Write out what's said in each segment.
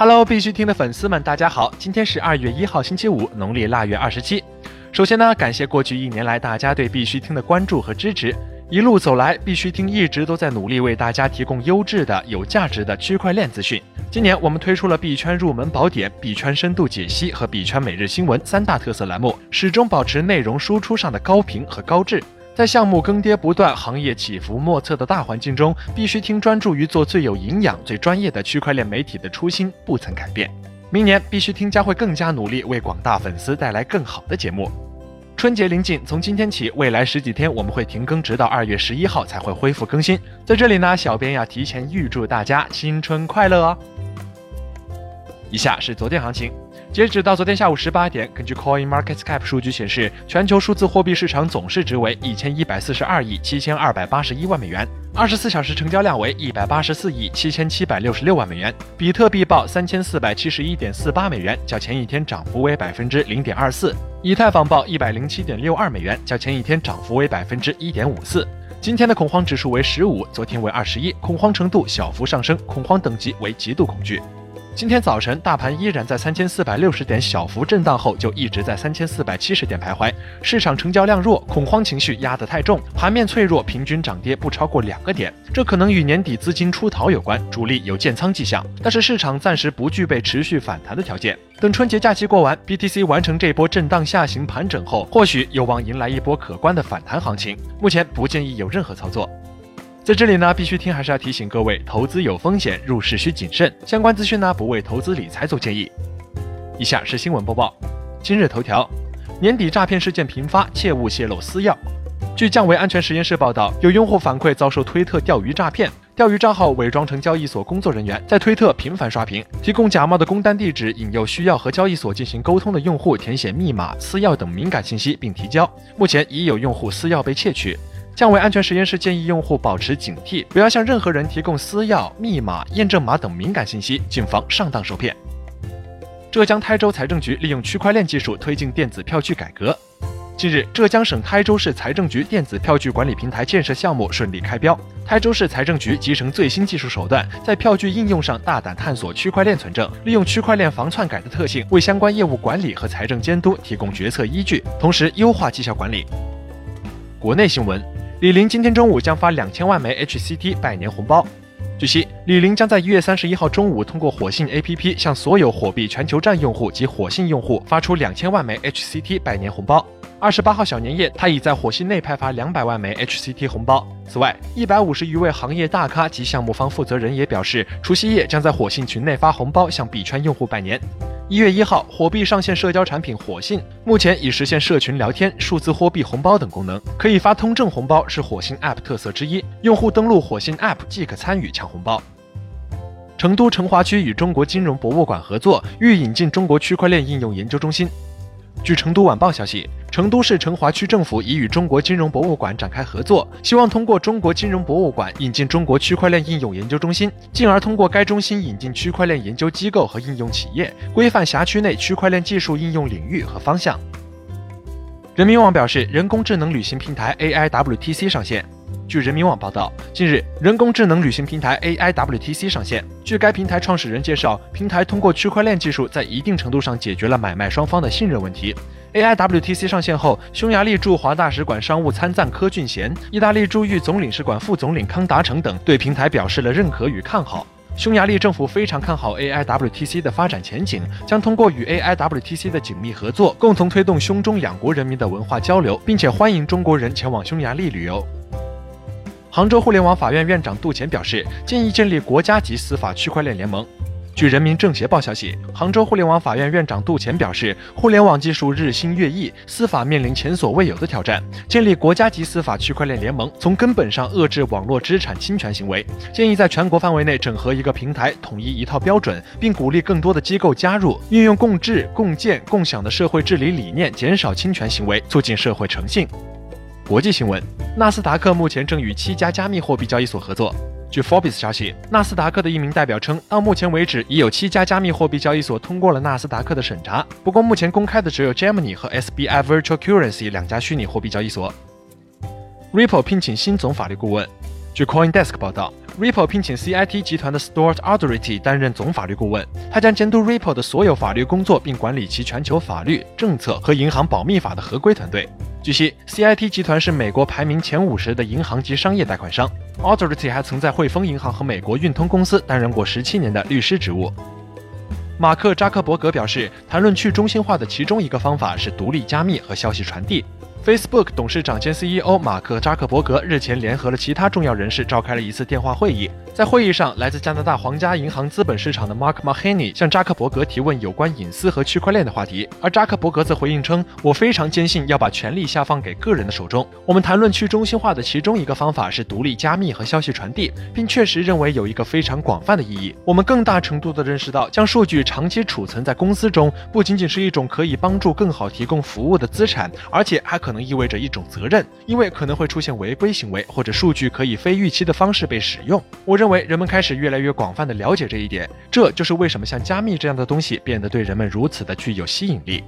Hello，必须听的粉丝们，大家好！今天是二月一号，星期五，农历腊月二十七。首先呢，感谢过去一年来大家对必须听的关注和支持。一路走来，必须听一直都在努力为大家提供优质的、有价值的区块链资讯。今年我们推出了币圈入门宝典、币圈深度解析和币圈每日新闻三大特色栏目，始终保持内容输出上的高频和高质。在项目更迭不断、行业起伏莫测的大环境中，必须听专注于做最有营养、最专业的区块链媒体的初心不曾改变。明年必须听将会更加努力，为广大粉丝带来更好的节目。春节临近，从今天起，未来十几天我们会停更，直到二月十一号才会恢复更新。在这里呢，小编要提前预祝大家新春快乐哦！以下是昨天行情。截止到昨天下午十八点，根据 Coin Market Cap 数据显示，全球数字货币市场总市值为一千一百四十二亿七千二百八十一万美元，二十四小时成交量为一百八十四亿七千七百六十六万美元。比特币报三千四百七十一点四八美元，较前一天涨幅为百分之零点二四；以太坊报一百零七点六二美元，较前一天涨幅为百分之一点五四。今天的恐慌指数为十五，昨天为二十一，恐慌程度小幅上升，恐慌等级为极度恐惧。今天早晨，大盘依然在三千四百六十点小幅震荡后，就一直在三千四百七十点徘徊。市场成交量弱，恐慌情绪压得太重，盘面脆弱，平均涨跌不超过两个点。这可能与年底资金出逃有关，主力有建仓迹象。但是市场暂时不具备持续反弹的条件。等春节假期过完，BTC 完成这波震荡下行盘整后，或许有望迎来一波可观的反弹行情。目前不建议有任何操作。在这里呢，必须听还是要提醒各位，投资有风险，入市需谨慎。相关资讯呢，不为投资理财做建议。以下是新闻播报。今日头条：年底诈骗事件频发，切勿泄露私钥。据降维安全实验室报道，有用户反馈遭受推特钓鱼诈骗，钓鱼账号伪装成交易所工作人员，在推特频繁刷屏，提供假冒的工单地址，引诱需要和交易所进行沟通的用户填写密码、私钥等敏感信息并提交。目前已有用户私钥被窃取。降维安全实验室建议用户保持警惕，不要向任何人提供私钥、密码、验证码等敏感信息，谨防上当受骗。浙江台州财政局利用区块链技术推进电子票据改革。近日，浙江省台州市财政局电子票据管理平台建设项目顺利开标。台州市财政局集成最新技术手段，在票据应用上大胆探索区块链存证，利用区块链防篡改的特性，为相关业务管理和财政监督提供决策依据，同时优化绩效管理。国内新闻。李宁今天中午将发两千万枚 HCT 拜年红包。据悉，李宁将在一月三十一号中午通过火信 APP 向所有火币全球站用户及火信用户发出两千万枚 HCT 拜年红包。二十八号小年夜，他已在火信内派发两百万枚 HCT 红包。此外，一百五十余位行业大咖及项目方负责人也表示，除夕夜将在火信群内发红包向币圈用户拜年。一月一号，火币上线社交产品火信，目前已实现社群聊天、数字货币红包等功能，可以发通证红包，是火星 App 特色之一。用户登录火星 App 即可参与抢红包。成都成华区与中国金融博物馆合作，欲引进中国区块链应用研究中心。据成都晚报消息，成都市成华区政府已与中国金融博物馆展开合作，希望通过中国金融博物馆引进中国区块链应用研究中心，进而通过该中心引进区块链研究机构和应用企业，规范辖区内区块链技术应用领域和方向。人民网表示，人工智能旅行平台 AIWTC 上线。据人民网报道，近日，人工智能旅行平台 AIWTC 上线。据该平台创始人介绍，平台通过区块链技术，在一定程度上解决了买卖双方的信任问题。AIWTC 上线后，匈牙利驻华大使馆商务参赞柯俊贤、意大利驻豫总领事馆副总领康达成等对平台表示了认可与看好。匈牙利政府非常看好 AIWTC 的发展前景，将通过与 AIWTC 的紧密合作，共同推动匈中两国人民的文化交流，并且欢迎中国人前往匈牙利旅游。杭州互联网法院院长杜前表示，建议建立国家级司法区块链联盟。据人民政协报消息，杭州互联网法院院长杜前表示，互联网技术日新月异，司法面临前所未有的挑战，建立国家级司法区块链联盟，从根本上遏制网络资产侵权行为。建议在全国范围内整合一个平台，统一一套标准，并鼓励更多的机构加入，运用共治、共建、共享的社会治理理念，减少侵权行为，促进社会诚信。国际新闻：纳斯达克目前正与七家加密货币交易所合作。据 Forbes 消息，纳斯达克的一名代表称，到目前为止已有七家加密货币交易所通过了纳斯达克的审查。不过，目前公开的只有 Gemini 和 SBI Virtual Currency 两家虚拟货币交易所。Ripple 聘请新总法律顾问。据 CoinDesk 报道，Ripple 聘请 CIT 集团的 Stuart Authority 担任总法律顾问，他将监督 Ripple 的所有法律工作，并管理其全球法律、政策和银行保密法的合规团队。据悉，CIT 集团是美国排名前五十的银行及商业贷款商。Authority 还曾在汇丰银行和美国运通公司担任过十七年的律师职务。马克·扎克伯格表示，谈论去中心化的其中一个方法是独立加密和消息传递。Facebook 董事长兼 CEO 马克·扎克伯格日前联合了其他重要人士召开了一次电话会议。在会议上，来自加拿大皇家银行资本市场的 Mark Mahaney 向扎克伯格提问有关隐私和区块链的话题，而扎克伯格则回应称：“我非常坚信要把权力下放给个人的手中。我们谈论去中心化的其中一个方法是独立加密和消息传递，并确实认为有一个非常广泛的意义。我们更大程度地认识到，将数据长期储存在公司中不仅仅是一种可以帮助更好提供服务的资产，而且还可能意味着一种责任，因为可能会出现违规行为或者数据可以非预期的方式被使用。我认因为人们开始越来越广泛的了解这一点，这就是为什么像加密这样的东西变得对人们如此的具有吸引力。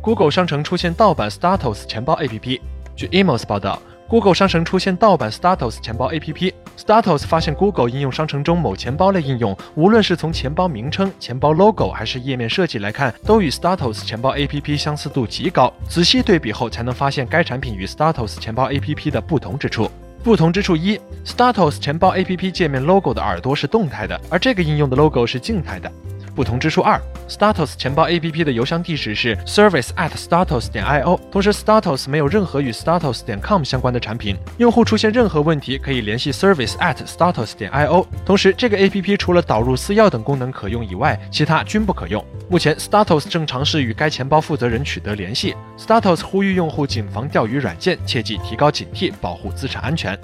Google 商城出现盗版 StartUs 钱包 APP。据 Emos 报道，Google 商城出现盗版 StartUs 钱包 APP。StartUs 发现 Google 应用商城中某钱包类应用，无论是从钱包名称、钱包 logo 还是页面设计来看，都与 StartUs 钱包 APP 相似度极高。仔细对比后，才能发现该产品与 StartUs 钱包 APP 的不同之处。不同之处一，Status 钱包 APP 界面 logo 的耳朵是动态的，而这个应用的 logo 是静态的。不同之处二，Status 钱包 APP 的邮箱地址是 service at status 点 io，同时 Status 没有任何与 status 点 com 相关的产品。用户出现任何问题可以联系 service at status 点 io。同时，这个 APP 除了导入私钥等功能可用以外，其他均不可用。目前，Status 正尝试与该钱包负责人取得联系。Status 呼吁用户谨防钓鱼软件，切记提高警惕，保护资产安全。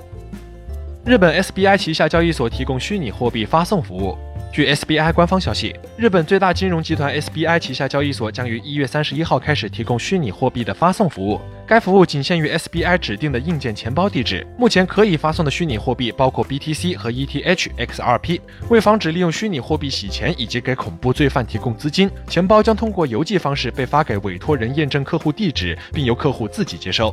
日本 SBI 旗下交易所提供虚拟货币发送服务。据 SBI 官方消息，日本最大金融集团 SBI 旗下交易所将于一月三十一号开始提供虚拟货币的发送服务。该服务仅限于 SBI 指定的硬件钱包地址。目前可以发送的虚拟货币包括 BTC 和 ETH、XRP。为防止利用虚拟货币洗钱以及给恐怖罪犯提供资金，钱包将通过邮寄方式被发给委托人验证客户地址，并由客户自己接收。